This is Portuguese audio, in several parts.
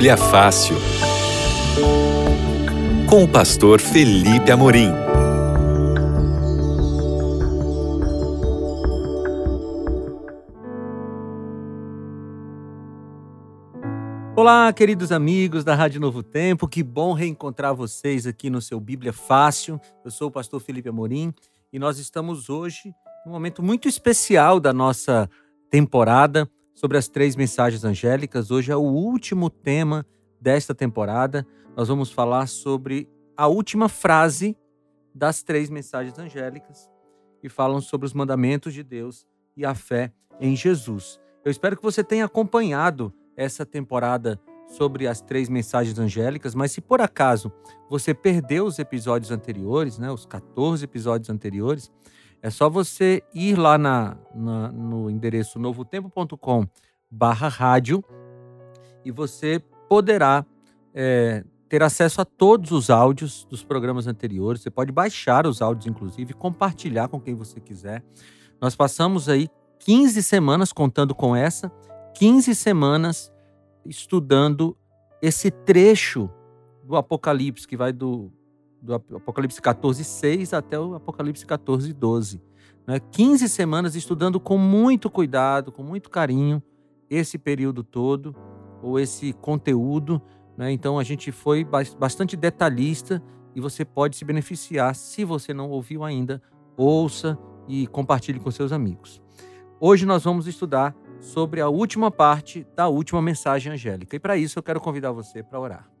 Bíblia Fácil. Com o pastor Felipe Amorim. Olá, queridos amigos da Rádio Novo Tempo, que bom reencontrar vocês aqui no seu Bíblia Fácil. Eu sou o pastor Felipe Amorim e nós estamos hoje num momento muito especial da nossa temporada sobre as três mensagens angélicas. Hoje é o último tema desta temporada. Nós vamos falar sobre a última frase das três mensagens angélicas que falam sobre os mandamentos de Deus e a fé em Jesus. Eu espero que você tenha acompanhado essa temporada sobre as três mensagens angélicas, mas se por acaso você perdeu os episódios anteriores, né, os 14 episódios anteriores, é só você ir lá na, na no endereço novotempo.com barra rádio e você poderá é, ter acesso a todos os áudios dos programas anteriores. Você pode baixar os áudios, inclusive, compartilhar com quem você quiser. Nós passamos aí 15 semanas contando com essa, 15 semanas estudando esse trecho do Apocalipse, que vai do do Apocalipse 14, 6 até o Apocalipse 14, 12. Né? 15 semanas estudando com muito cuidado, com muito carinho, esse período todo, ou esse conteúdo. Né? Então a gente foi bastante detalhista e você pode se beneficiar. Se você não ouviu ainda, ouça e compartilhe com seus amigos. Hoje nós vamos estudar sobre a última parte da última mensagem angélica. E para isso eu quero convidar você para orar.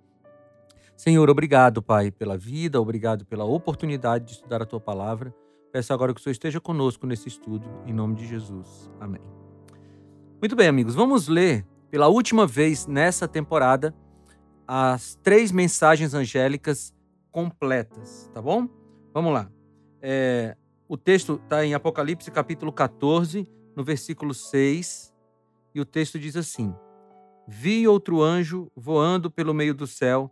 Senhor, obrigado, Pai, pela vida, obrigado pela oportunidade de estudar a tua palavra. Peço agora que o Senhor esteja conosco nesse estudo, em nome de Jesus. Amém. Muito bem, amigos, vamos ler pela última vez nessa temporada as três mensagens angélicas completas, tá bom? Vamos lá. É, o texto está em Apocalipse capítulo 14, no versículo 6, e o texto diz assim: Vi outro anjo voando pelo meio do céu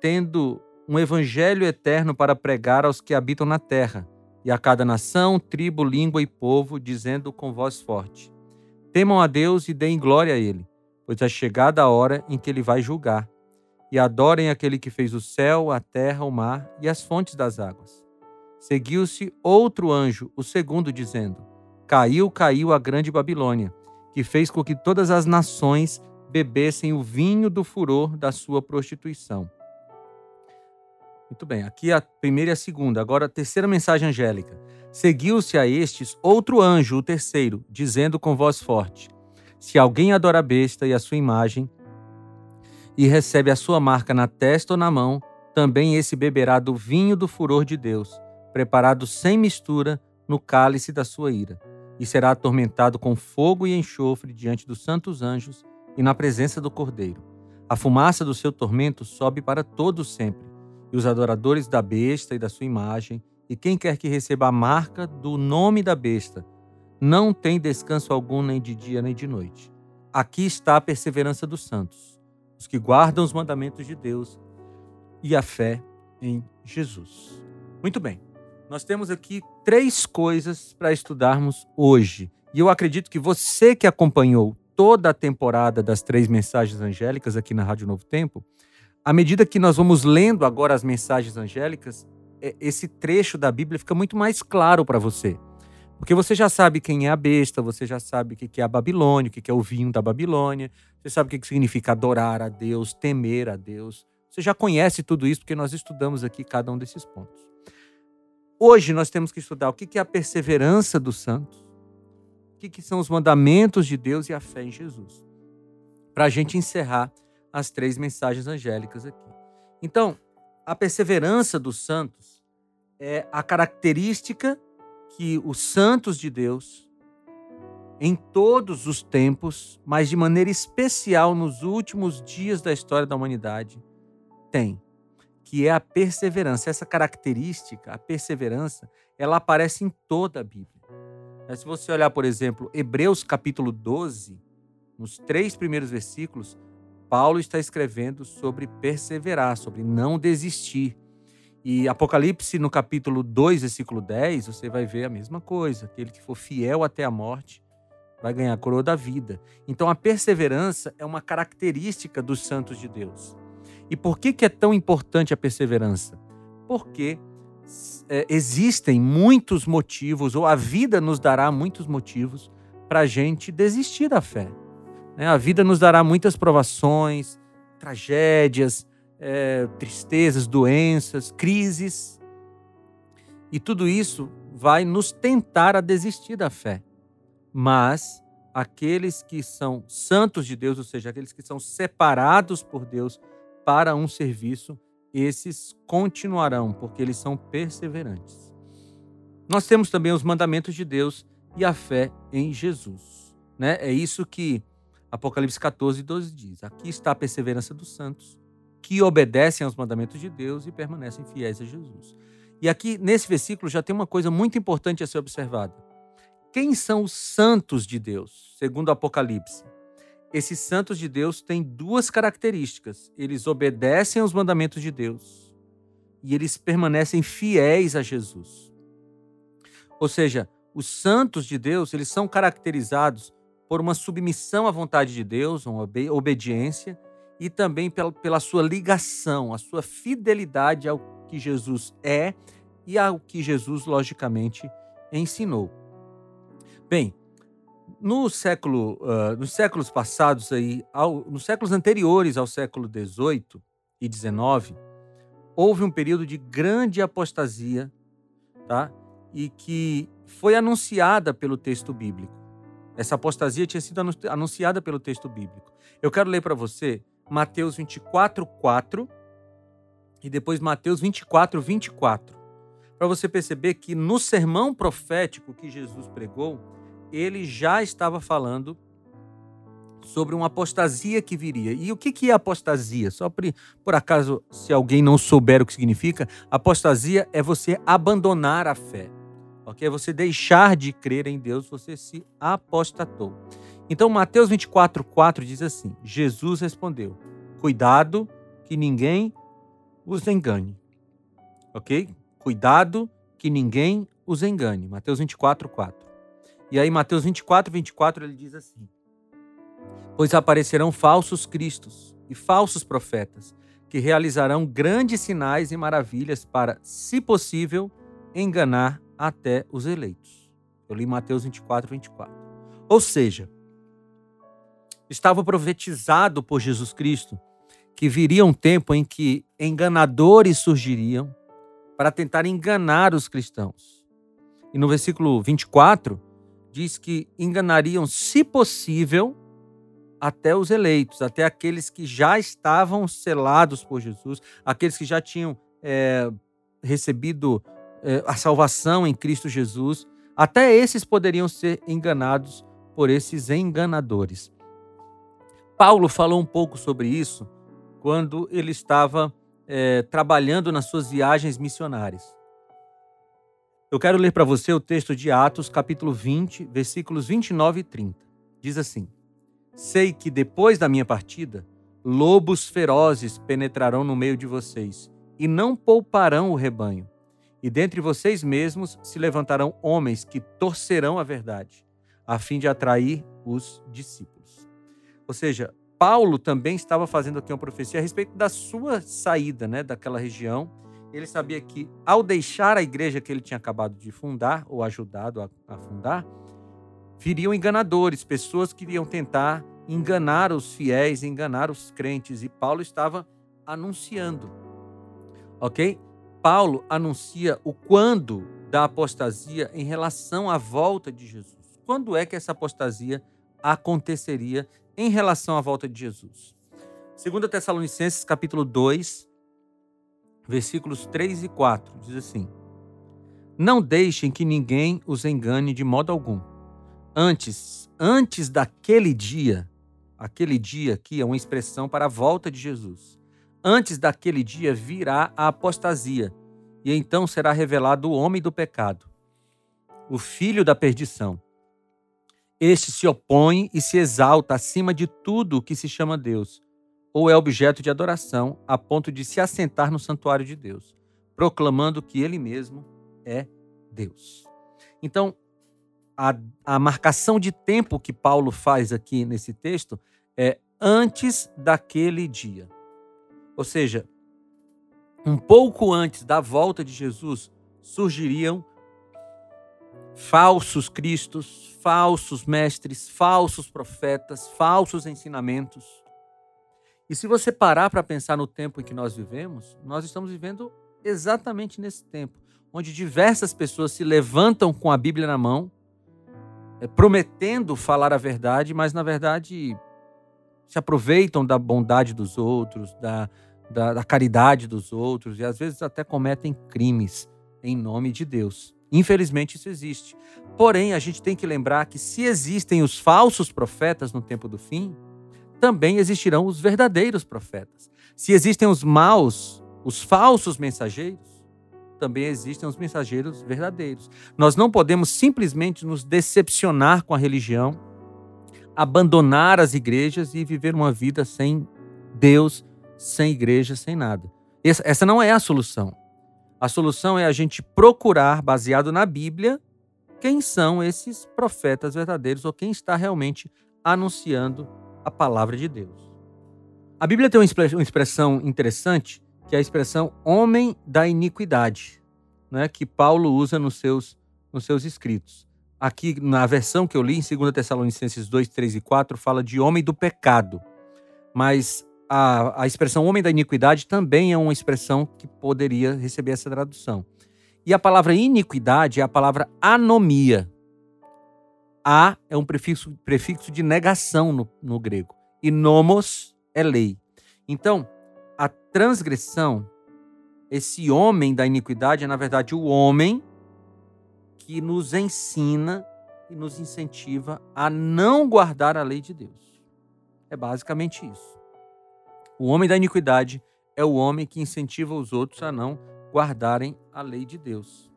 tendo um evangelho eterno para pregar aos que habitam na terra, e a cada nação, tribo, língua e povo, dizendo com voz forte: Temam a Deus e deem glória a Ele, pois é chegada a hora em que Ele vai julgar. E adorem aquele que fez o céu, a terra, o mar e as fontes das águas. Seguiu-se outro anjo, o segundo, dizendo: Caiu, caiu a grande Babilônia, que fez com que todas as nações bebessem o vinho do furor da sua prostituição. Muito bem, aqui a primeira e a segunda. Agora a terceira mensagem angélica. Seguiu-se a estes outro anjo, o terceiro, dizendo com voz forte: Se alguém adora a besta e a sua imagem, e recebe a sua marca na testa ou na mão, também esse beberá do vinho do furor de Deus, preparado sem mistura no cálice da sua ira, e será atormentado com fogo e enxofre diante dos santos anjos e na presença do Cordeiro. A fumaça do seu tormento sobe para todo sempre e os adoradores da besta e da sua imagem, e quem quer que receba a marca do nome da besta, não tem descanso algum nem de dia nem de noite. Aqui está a perseverança dos santos, os que guardam os mandamentos de Deus e a fé em Jesus. Muito bem, nós temos aqui três coisas para estudarmos hoje. E eu acredito que você que acompanhou toda a temporada das três mensagens angélicas aqui na Rádio Novo Tempo, à medida que nós vamos lendo agora as mensagens angélicas, é, esse trecho da Bíblia fica muito mais claro para você. Porque você já sabe quem é a besta, você já sabe o que é a Babilônia, o que é o vinho da Babilônia, você sabe o que significa adorar a Deus, temer a Deus. Você já conhece tudo isso porque nós estudamos aqui cada um desses pontos. Hoje nós temos que estudar o que é a perseverança dos santos, o que são os mandamentos de Deus e a fé em Jesus. Para a gente encerrar as três mensagens angélicas aqui. Então, a perseverança dos santos é a característica que os santos de Deus, em todos os tempos, mas de maneira especial nos últimos dias da história da humanidade, têm, que é a perseverança. Essa característica, a perseverança, ela aparece em toda a Bíblia. Se você olhar, por exemplo, Hebreus capítulo 12, nos três primeiros versículos, Paulo está escrevendo sobre perseverar, sobre não desistir. E Apocalipse, no capítulo 2, versículo 10, você vai ver a mesma coisa. Aquele que for fiel até a morte, vai ganhar a coroa da vida. Então a perseverança é uma característica dos santos de Deus. E por que, que é tão importante a perseverança? Porque é, existem muitos motivos, ou a vida nos dará muitos motivos para a gente desistir da fé. Né? A vida nos dará muitas provações, tragédias, é, tristezas, doenças, crises. E tudo isso vai nos tentar a desistir da fé. Mas aqueles que são santos de Deus, ou seja, aqueles que são separados por Deus para um serviço, esses continuarão, porque eles são perseverantes. Nós temos também os mandamentos de Deus e a fé em Jesus. Né? É isso que Apocalipse 14, 12 diz. Aqui está a perseverança dos santos, que obedecem aos mandamentos de Deus e permanecem fiéis a Jesus. E aqui, nesse versículo, já tem uma coisa muito importante a ser observada. Quem são os santos de Deus, segundo o Apocalipse? Esses santos de Deus têm duas características. Eles obedecem aos mandamentos de Deus e eles permanecem fiéis a Jesus. Ou seja, os santos de Deus, eles são caracterizados por uma submissão à vontade de Deus, uma obediência, e também pela, pela sua ligação, a sua fidelidade ao que Jesus é e ao que Jesus, logicamente, ensinou. Bem, no século, uh, nos séculos passados aí, ao, nos séculos anteriores ao século XVIII e XIX, houve um período de grande apostasia, tá? E que foi anunciada pelo texto bíblico. Essa apostasia tinha sido anunciada pelo texto bíblico. Eu quero ler para você Mateus 24, 4 e depois Mateus 24, 24. Para você perceber que no sermão profético que Jesus pregou, ele já estava falando sobre uma apostasia que viria. E o que, é apostasia? Só por, por acaso, se alguém não souber o que significa, apostasia é você abandonar a fé. Ok? Você deixar de crer em Deus, você se apostatou. Então, Mateus 24, 4 diz assim: Jesus respondeu: Cuidado que ninguém os engane. Ok? Cuidado que ninguém os engane. Mateus 24, 4. E aí, Mateus 24, 24, ele diz assim: Pois aparecerão falsos cristos e falsos profetas, que realizarão grandes sinais e maravilhas para, se possível, enganar até os eleitos. Eu li Mateus 24, 24. Ou seja, estava profetizado por Jesus Cristo que viria um tempo em que enganadores surgiriam para tentar enganar os cristãos. E no versículo 24, diz que enganariam, se possível, até os eleitos, até aqueles que já estavam selados por Jesus, aqueles que já tinham é, recebido a salvação em Cristo Jesus, até esses poderiam ser enganados por esses enganadores. Paulo falou um pouco sobre isso quando ele estava é, trabalhando nas suas viagens missionárias. Eu quero ler para você o texto de Atos, capítulo 20, versículos 29 e 30. Diz assim: Sei que depois da minha partida, lobos ferozes penetrarão no meio de vocês, e não pouparão o rebanho. E dentre vocês mesmos se levantarão homens que torcerão a verdade, a fim de atrair os discípulos. Ou seja, Paulo também estava fazendo aqui uma profecia a respeito da sua saída né, daquela região ele sabia que, ao deixar a igreja que ele tinha acabado de fundar, ou ajudado a, a fundar, viriam enganadores, pessoas que iriam tentar enganar os fiéis, enganar os crentes. E Paulo estava anunciando. Ok? Paulo anuncia o quando da apostasia em relação à volta de Jesus. Quando é que essa apostasia aconteceria em relação à volta de Jesus? 2 Tessalonicenses capítulo 2, versículos 3 e 4, diz assim: Não deixem que ninguém os engane de modo algum. Antes, antes daquele dia, aquele dia aqui é uma expressão para a volta de Jesus. Antes daquele dia virá a apostasia, e então será revelado o homem do pecado, o filho da perdição. Este se opõe e se exalta acima de tudo o que se chama Deus ou é objeto de adoração a ponto de se assentar no santuário de Deus, proclamando que ele mesmo é Deus. Então, a, a marcação de tempo que Paulo faz aqui nesse texto é antes daquele dia. Ou seja, um pouco antes da volta de Jesus, surgiriam falsos cristos, falsos mestres, falsos profetas, falsos ensinamentos. E se você parar para pensar no tempo em que nós vivemos, nós estamos vivendo exatamente nesse tempo, onde diversas pessoas se levantam com a Bíblia na mão, eh, prometendo falar a verdade, mas na verdade se aproveitam da bondade dos outros, da, da, da caridade dos outros e às vezes até cometem crimes em nome de Deus. Infelizmente isso existe. Porém, a gente tem que lembrar que se existem os falsos profetas no tempo do fim, também existirão os verdadeiros profetas. Se existem os maus, os falsos mensageiros, também existem os mensageiros verdadeiros. Nós não podemos simplesmente nos decepcionar com a religião, abandonar as igrejas e viver uma vida sem Deus, sem igreja, sem nada. Essa não é a solução. A solução é a gente procurar, baseado na Bíblia, quem são esses profetas verdadeiros ou quem está realmente anunciando a palavra de Deus. A Bíblia tem uma expressão interessante, que é a expressão homem da iniquidade, né, que Paulo usa nos seus, nos seus escritos. Aqui, na versão que eu li, em 2 Tessalonicenses 2, 3 e 4, fala de homem do pecado. Mas a, a expressão homem da iniquidade também é uma expressão que poderia receber essa tradução. E a palavra iniquidade é a palavra anomia. A é um prefixo, prefixo de negação no, no grego. E nomos é lei. Então, a transgressão, esse homem da iniquidade é, na verdade, o homem que nos ensina e nos incentiva a não guardar a lei de Deus. É basicamente isso. O homem da iniquidade é o homem que incentiva os outros a não guardarem a lei de Deus.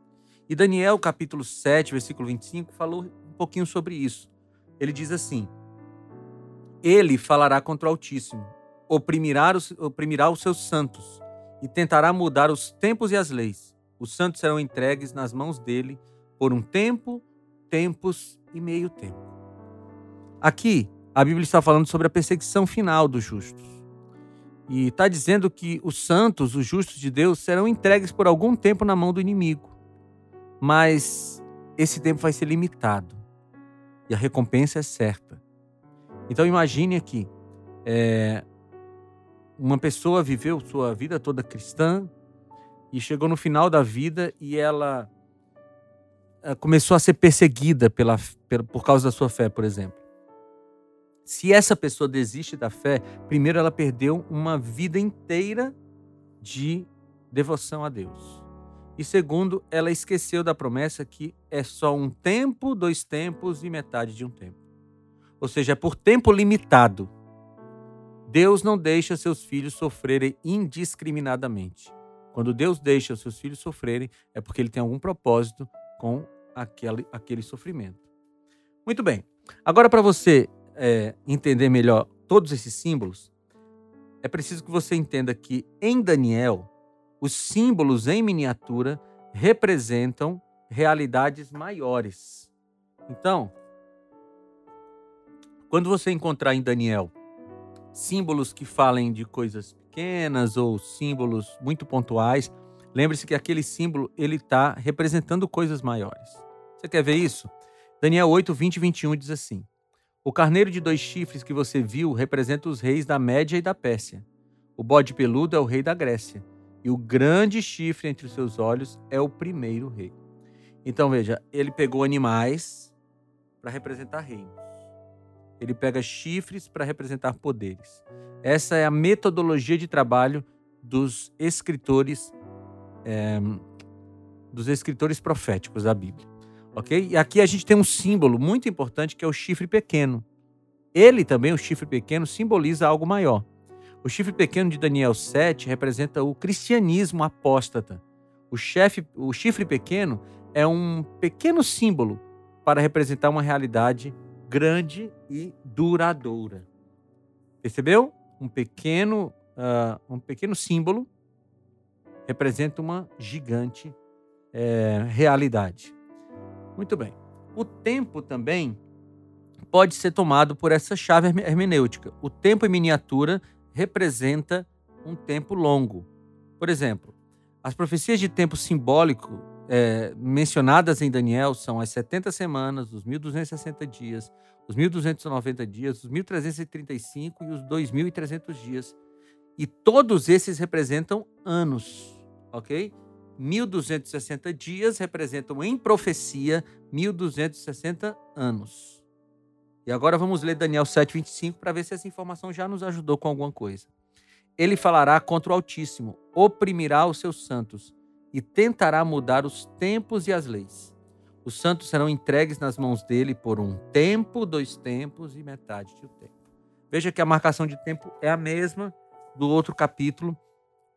E Daniel, capítulo 7, versículo 25, falou um pouquinho sobre isso. Ele diz assim: Ele falará contra o Altíssimo, oprimirá os, oprimirá os seus santos e tentará mudar os tempos e as leis. Os santos serão entregues nas mãos dele por um tempo, tempos e meio tempo. Aqui, a Bíblia está falando sobre a perseguição final dos justos. E está dizendo que os santos, os justos de Deus, serão entregues por algum tempo na mão do inimigo. Mas esse tempo vai ser limitado. E a recompensa é certa. Então imagine aqui, é, uma pessoa viveu sua vida toda cristã e chegou no final da vida e ela é, começou a ser perseguida pela, por causa da sua fé, por exemplo. Se essa pessoa desiste da fé, primeiro ela perdeu uma vida inteira de devoção a Deus. E segundo, ela esqueceu da promessa que é só um tempo, dois tempos e metade de um tempo. Ou seja, é por tempo limitado. Deus não deixa seus filhos sofrerem indiscriminadamente. Quando Deus deixa os seus filhos sofrerem, é porque ele tem algum propósito com aquele, aquele sofrimento. Muito bem. Agora, para você é, entender melhor todos esses símbolos, é preciso que você entenda que em Daniel, os símbolos em miniatura representam realidades maiores. Então, quando você encontrar em Daniel símbolos que falem de coisas pequenas ou símbolos muito pontuais, lembre-se que aquele símbolo ele está representando coisas maiores. Você quer ver isso? Daniel 8, 20 e 21 diz assim: o carneiro de dois chifres que você viu representa os reis da Média e da Pérsia. O bode peludo é o rei da Grécia. E o grande chifre entre os seus olhos é o primeiro rei. Então veja, ele pegou animais para representar reinos. Ele pega chifres para representar poderes. Essa é a metodologia de trabalho dos escritores é, dos escritores proféticos da Bíblia ok? E aqui a gente tem um símbolo muito importante que é o chifre pequeno. Ele também, o chifre pequeno, simboliza algo maior. O chifre pequeno de Daniel 7 representa o cristianismo apóstata. O, chefe, o chifre pequeno é um pequeno símbolo para representar uma realidade grande e duradoura. Percebeu? Um pequeno, uh, um pequeno símbolo representa uma gigante é, realidade. Muito bem. o tempo também pode ser tomado por essa chave hermenêutica. O tempo em miniatura representa um tempo longo. Por exemplo, as profecias de tempo simbólico é, mencionadas em Daniel são as 70 semanas, os 1260 dias, os 1290 dias, os 1335 e os 2300 dias. E todos esses representam anos, ok? 1260 dias representam em profecia 1260 anos. E agora vamos ler Daniel 7:25 para ver se essa informação já nos ajudou com alguma coisa. Ele falará contra o Altíssimo, oprimirá os seus santos e tentará mudar os tempos e as leis. Os santos serão entregues nas mãos dele por um tempo, dois tempos e metade de um tempo. Veja que a marcação de tempo é a mesma do outro capítulo,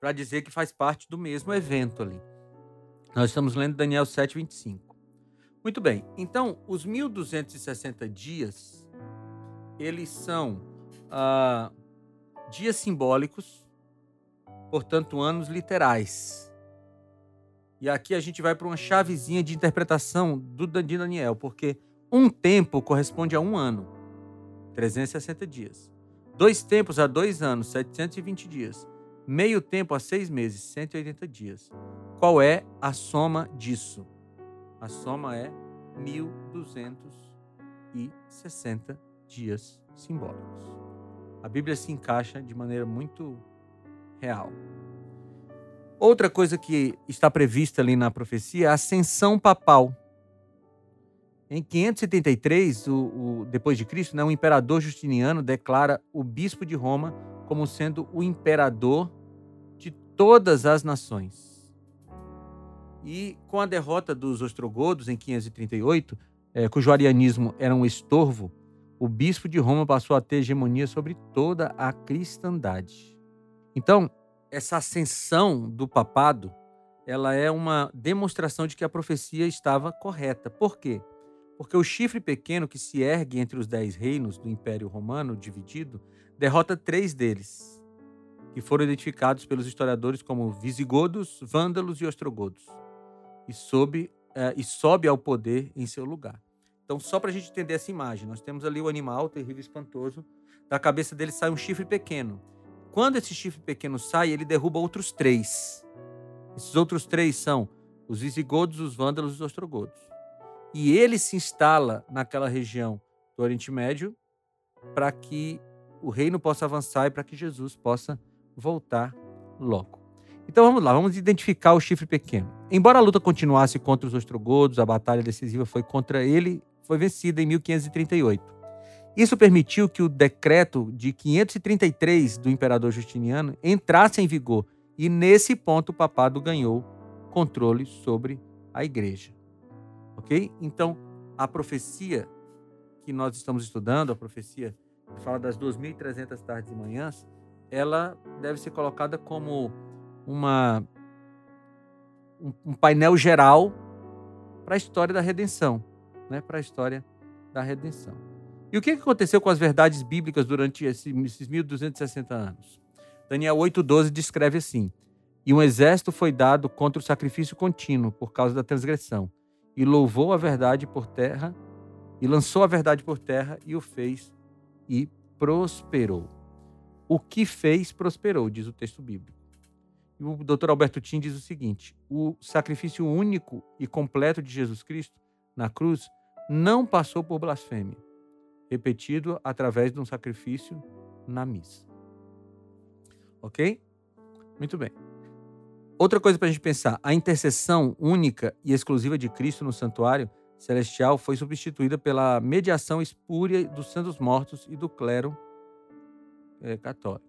para dizer que faz parte do mesmo evento ali. Nós estamos lendo Daniel 7, 25. Muito bem, então os 1260 dias, eles são ah, dias simbólicos, portanto, anos literais. E aqui a gente vai para uma chavezinha de interpretação do de Daniel, porque um tempo corresponde a um ano, 360 dias. Dois tempos a dois anos, 720 dias. Meio tempo a seis meses, 180 dias. Qual é a soma disso? A soma é 1260 dias simbólicos. A Bíblia se encaixa de maneira muito real. Outra coisa que está prevista ali na profecia é a ascensão papal. Em 573, o, o, depois de Cristo, né, o imperador Justiniano declara o bispo de Roma como sendo o imperador de todas as nações. E com a derrota dos ostrogodos em 538, é, cujo arianismo era um estorvo, o bispo de Roma passou a ter hegemonia sobre toda a cristandade. Então, essa ascensão do papado, ela é uma demonstração de que a profecia estava correta. Por quê? Porque o chifre pequeno que se ergue entre os dez reinos do Império Romano dividido derrota três deles, que foram identificados pelos historiadores como visigodos, vândalos e ostrogodos, e, sob, eh, e sobe ao poder em seu lugar. Então, só para a gente entender essa imagem, nós temos ali o animal terrível e espantoso, da cabeça dele sai um chifre pequeno. Quando esse chifre pequeno sai, ele derruba outros três. Esses outros três são os visigodos, os vândalos e os ostrogodos. E ele se instala naquela região do Oriente Médio para que o reino possa avançar e para que Jesus possa voltar logo. Então vamos lá, vamos identificar o chifre pequeno. Embora a luta continuasse contra os ostrogodos, a batalha decisiva foi contra ele foi vencida em 1538. Isso permitiu que o decreto de 533 do imperador Justiniano entrasse em vigor e nesse ponto o papado ganhou controle sobre a igreja. OK? Então, a profecia que nós estamos estudando, a profecia fala das 2300 tardes e manhãs, ela deve ser colocada como uma um painel geral para a história da redenção né, para a história da redenção. E o que aconteceu com as verdades bíblicas durante esses 1260 anos? Daniel 8,12 descreve assim: E um exército foi dado contra o sacrifício contínuo por causa da transgressão, e louvou a verdade por terra, e lançou a verdade por terra, e o fez, e prosperou. O que fez, prosperou, diz o texto bíblico. E o Dr. Alberto Tim diz o seguinte: o sacrifício único e completo de Jesus Cristo na cruz não passou por blasfêmia, repetido através de um sacrifício na missa. Ok? Muito bem. Outra coisa para a gente pensar: a intercessão única e exclusiva de Cristo no santuário celestial foi substituída pela mediação espúria dos santos mortos e do clero é, católico.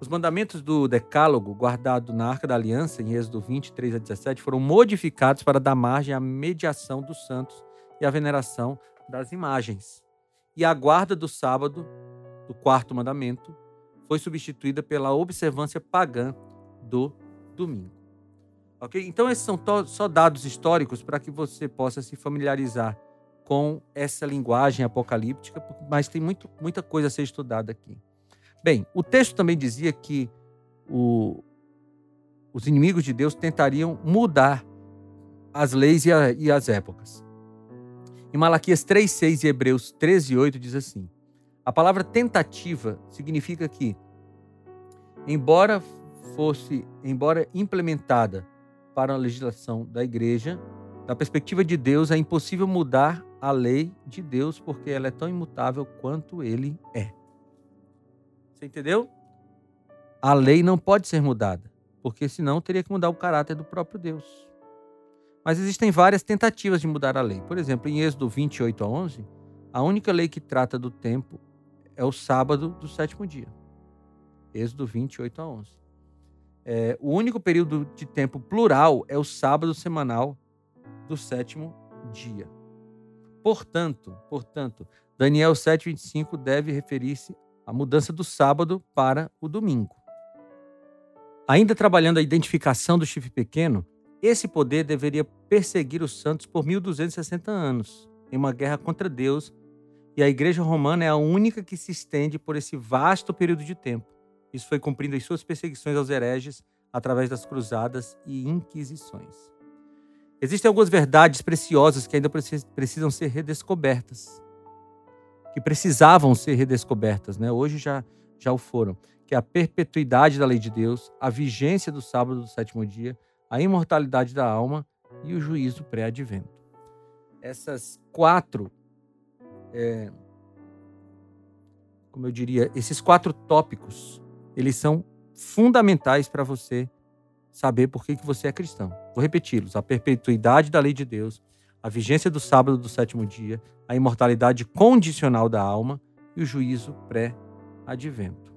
Os mandamentos do Decálogo, guardado na Arca da Aliança, em Êxodo 23 a 17, foram modificados para dar margem à mediação dos santos e à veneração das imagens. E a guarda do sábado, do quarto mandamento, foi substituída pela observância pagã do domingo. Ok? Então, esses são só dados históricos para que você possa se familiarizar com essa linguagem apocalíptica, mas tem muito, muita coisa a ser estudada aqui. Bem, o texto também dizia que o, os inimigos de Deus tentariam mudar as leis e, a, e as épocas. Em Malaquias 3,6 e Hebreus 13,8 diz assim: A palavra tentativa significa que, embora fosse, embora implementada para a legislação da igreja, da perspectiva de Deus, é impossível mudar a lei de Deus porque ela é tão imutável quanto ele é. Você entendeu? A lei não pode ser mudada, porque senão teria que mudar o caráter do próprio Deus. Mas existem várias tentativas de mudar a lei. Por exemplo, em Êxodo 28 a 11, a única lei que trata do tempo é o sábado do sétimo dia. Êxodo 28 a 11. É, o único período de tempo plural é o sábado semanal do sétimo dia. Portanto, portanto, Daniel 7:25 deve referir-se à mudança do sábado para o domingo. Ainda trabalhando a identificação do chifre pequeno, esse poder deveria perseguir os santos por 1260 anos, em uma guerra contra Deus, e a Igreja Romana é a única que se estende por esse vasto período de tempo. Isso foi cumprindo as suas perseguições aos hereges através das cruzadas e inquisições. Existem algumas verdades preciosas que ainda precisam ser redescobertas, que precisavam ser redescobertas, né? Hoje já já o foram, que é a perpetuidade da lei de Deus, a vigência do sábado do sétimo dia, a imortalidade da alma e o juízo pré-advento. Essas quatro, é, como eu diria, esses quatro tópicos, eles são fundamentais para você saber por que, que você é cristão. Vou repeti-los: a perpetuidade da lei de Deus, a vigência do sábado do sétimo dia, a imortalidade condicional da alma e o juízo pré-advento.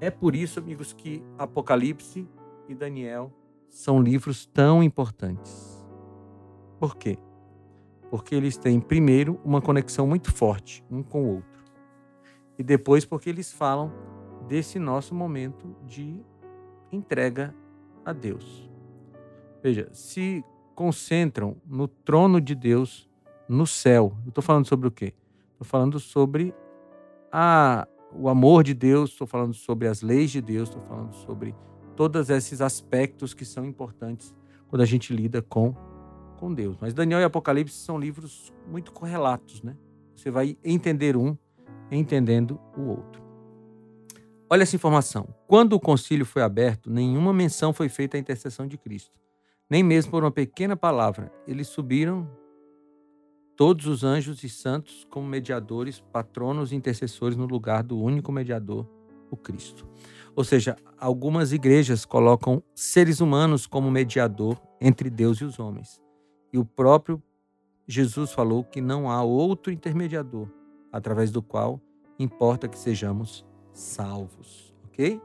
É por isso, amigos, que Apocalipse e Daniel são livros tão importantes. Por quê? Porque eles têm, primeiro, uma conexão muito forte um com o outro. E depois, porque eles falam desse nosso momento de entrega a Deus. Veja, se concentram no trono de Deus no céu. Eu estou falando sobre o quê? Estou falando sobre a, o amor de Deus, estou falando sobre as leis de Deus, estou falando sobre todos esses aspectos que são importantes quando a gente lida com, com Deus. Mas Daniel e Apocalipse são livros muito correlatos, né? Você vai entender um entendendo o outro. Olha essa informação. Quando o concílio foi aberto, nenhuma menção foi feita à intercessão de Cristo, nem mesmo por uma pequena palavra. Eles subiram todos os anjos e santos como mediadores, patronos e intercessores no lugar do único mediador, o Cristo. Ou seja, algumas igrejas colocam seres humanos como mediador entre Deus e os homens. E o próprio Jesus falou que não há outro intermediador através do qual importa que sejamos salvos. Ok?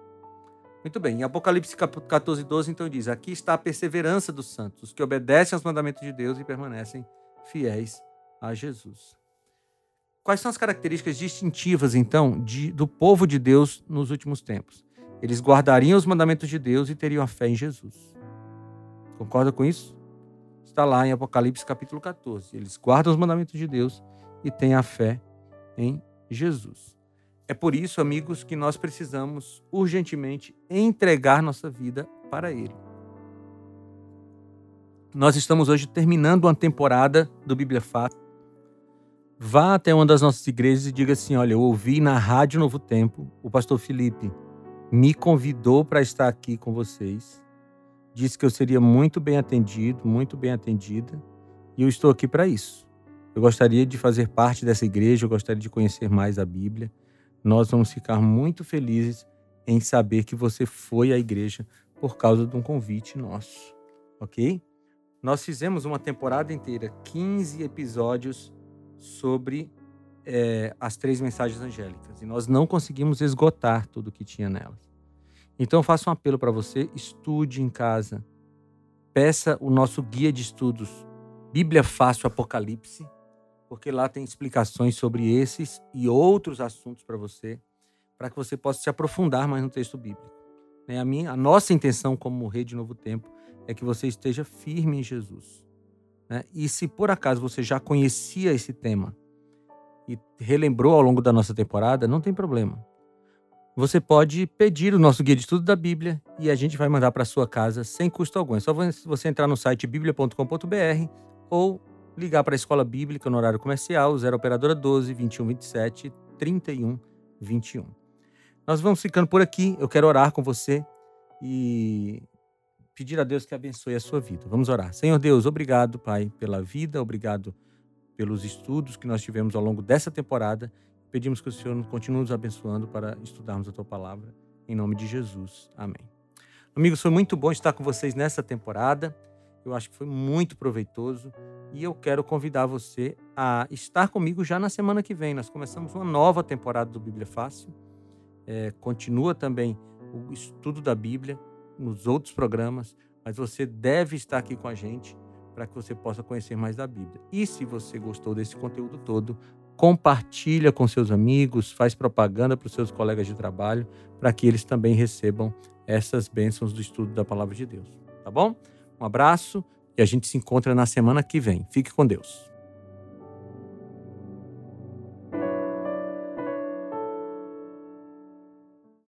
Muito bem. Em Apocalipse 14, 12, então diz: Aqui está a perseverança dos santos, os que obedecem aos mandamentos de Deus e permanecem fiéis a Jesus. Quais são as características distintivas, então, de, do povo de Deus nos últimos tempos? Eles guardariam os mandamentos de Deus e teriam a fé em Jesus. Concorda com isso? Está lá em Apocalipse capítulo 14. Eles guardam os mandamentos de Deus e têm a fé em Jesus. É por isso, amigos, que nós precisamos urgentemente entregar nossa vida para Ele. Nós estamos hoje terminando uma temporada do Bíblia Fácil. Vá até uma das nossas igrejas e diga assim: Olha, eu ouvi na Rádio Novo Tempo o pastor Felipe me convidou para estar aqui com vocês. Disse que eu seria muito bem atendido, muito bem atendida, e eu estou aqui para isso. Eu gostaria de fazer parte dessa igreja, eu gostaria de conhecer mais a Bíblia. Nós vamos ficar muito felizes em saber que você foi à igreja por causa de um convite nosso, ok? Nós fizemos uma temporada inteira, 15 episódios sobre é, as três mensagens angélicas e nós não conseguimos esgotar tudo o que tinha nelas. Então faço um apelo para você: estude em casa, peça o nosso guia de estudos, Bíblia Fácil Apocalipse, porque lá tem explicações sobre esses e outros assuntos para você, para que você possa se aprofundar mais no texto bíblico. Né? A, minha, a nossa intenção como Rede Novo Tempo é que você esteja firme em Jesus. Né? E se por acaso você já conhecia esse tema, e relembrou ao longo da nossa temporada, não tem problema. você pode pedir o nosso guia de estudo da Bíblia e a gente vai mandar para sua casa sem custo algum. É só você entrar no site biblia.com.br ou ligar para a Escola Bíblica no horário comercial, 0 operadora 12 21 27 31 21. Nós vamos ficando por aqui. Eu quero orar com você e pedir a Deus que abençoe a sua vida. Vamos orar. Senhor Deus, obrigado, Pai, pela vida, obrigado pelos estudos que nós tivemos ao longo dessa temporada. Pedimos que o Senhor continue nos abençoando para estudarmos a tua palavra. Em nome de Jesus. Amém. Amigos, foi muito bom estar com vocês nessa temporada. Eu acho que foi muito proveitoso e eu quero convidar você a estar comigo já na semana que vem. Nós começamos uma nova temporada do Bíblia Fácil. É, continua também o estudo da Bíblia nos outros programas, mas você deve estar aqui com a gente para que você possa conhecer mais da Bíblia. E se você gostou desse conteúdo todo, compartilha com seus amigos, faz propaganda para os seus colegas de trabalho, para que eles também recebam essas bênçãos do estudo da palavra de Deus. Tá bom? Um abraço e a gente se encontra na semana que vem. Fique com Deus.